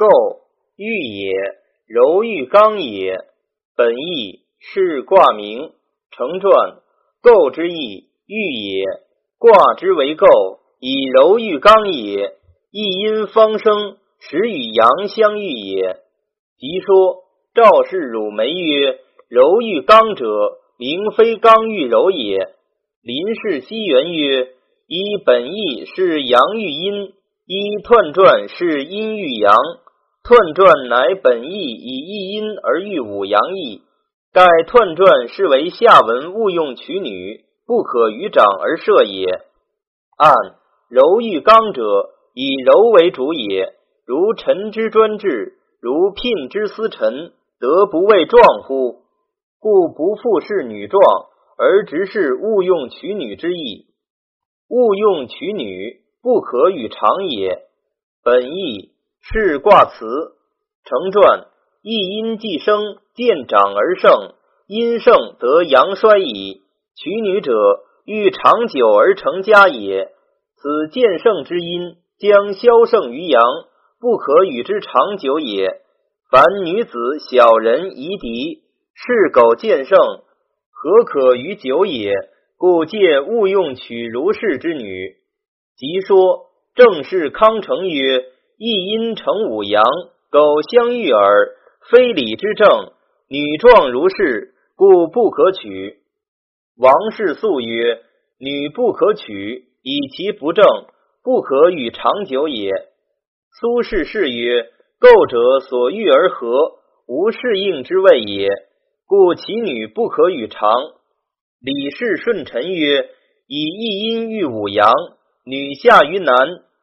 构玉也，柔玉刚也。本义是卦名。成传，构之意，玉也。卦之为构，以柔玉刚也。一阴方生，始与阳相遇也。即说赵氏汝梅曰：柔玉刚者，名非刚玉柔也。林氏西元曰：一本意是阳欲阴，一彖传是阴欲阳。彖传乃本意以一阴而喻五阳意，盖彖传是为下文勿用娶女，不可与长而设也。按柔遇刚者，以柔为主也。如臣之专制，如聘之司臣，得不为壮乎？故不复是女壮，而直是勿用娶女之意。勿用娶女，不可与长也。本意。是卦辞成传，一阴既生，见长而盛，阴盛则阳衰矣。娶女者，欲长久而成家也。此见盛之阴，将消盛于阳，不可与之长久也。凡女子、小人、夷狄，是苟见盛，何可与久也？故借勿用娶如是之女。即说正是康成曰。一阴成五阳，苟相遇耳，非礼之正。女壮如是，故不可取。王氏素曰：女不可取，以其不正，不可与长久也。苏轼是曰：构者所欲而合，无适应之谓也，故其女不可与长。李氏顺臣曰：以一阴遇五阳，女下于男。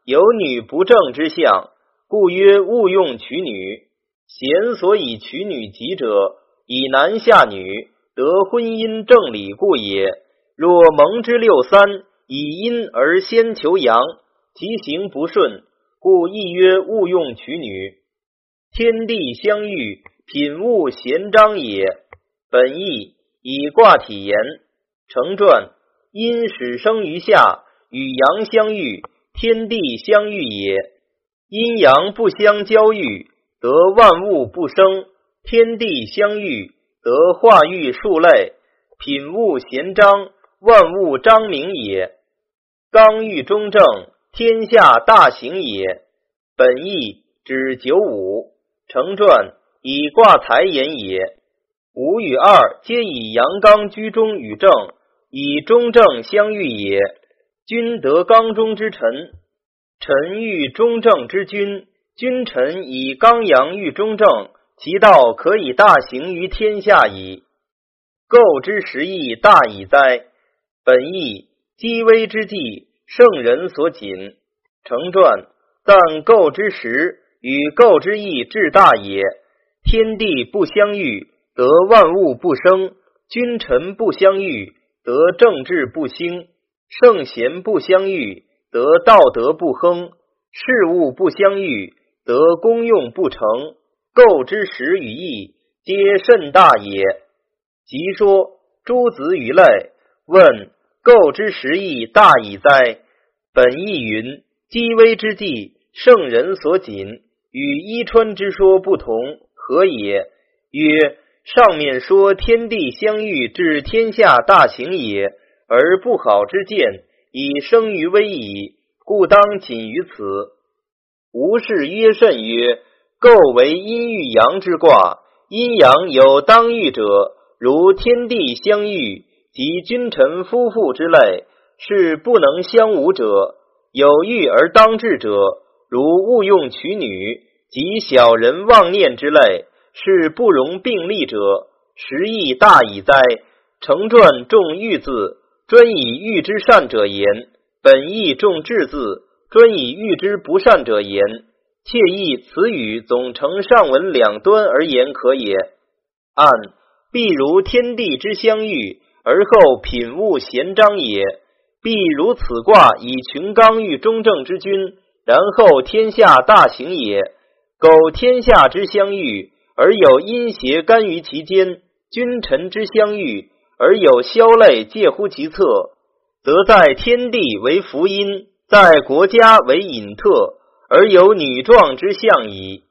有女不正之象，故曰勿用娶女。贤所以娶女吉者，以男下女，得婚姻正理故也。若蒙之六三，以阴而先求阳，其行不顺，故亦曰勿用娶女。天地相遇，品物贤章也。本意以卦体言，成传阴始生于下，与阳相遇。天地相遇也，阴阳不相交遇，得万物不生；天地相遇，得化育数类，品物贤章，万物彰明也。刚欲中正，天下大行也。本意指九五，成传以卦财言也。五与二皆以阳刚居中与正，以中正相遇也。君得刚中之臣，臣欲中正之君。君臣以刚阳欲中正，其道可以大行于天下矣。构之时义大矣哉！本意积危之际，圣人所谨。成传但构之时与构之意至大也。天地不相遇，得万物不生；君臣不相遇，得政治不兴。圣贤不相遇，得道德不亨；事物不相遇，得功用不成。构之实与义，皆甚大也。即说诸子与类，问构之实义大矣哉？本意云：积危之际，圣人所谨，与伊川之说不同，何也？曰：上面说天地相遇，至天下大行也。而不好之见，已生于危矣，故当谨于此。吾事曰甚曰：构为阴遇阳之卦，阴阳有当遇者，如天地相遇及君臣夫妇之类，是不能相无者；有遇而当治者，如勿用娶女及小人妄念之类，是不容并立者。实义大矣哉！成传重遇字。专以喻之善者言，本意重治字；专以喻之不善者言，切意此语总成上文两端而言可也。按必如天地之相遇，而后品物贤章也；必如此卦以群刚遇中正之君，然后天下大行也。苟天下之相遇，而有阴邪干于其间，君臣之相遇。而有消类介乎其侧，则在天地为福音，在国家为隐特，而有女壮之象矣。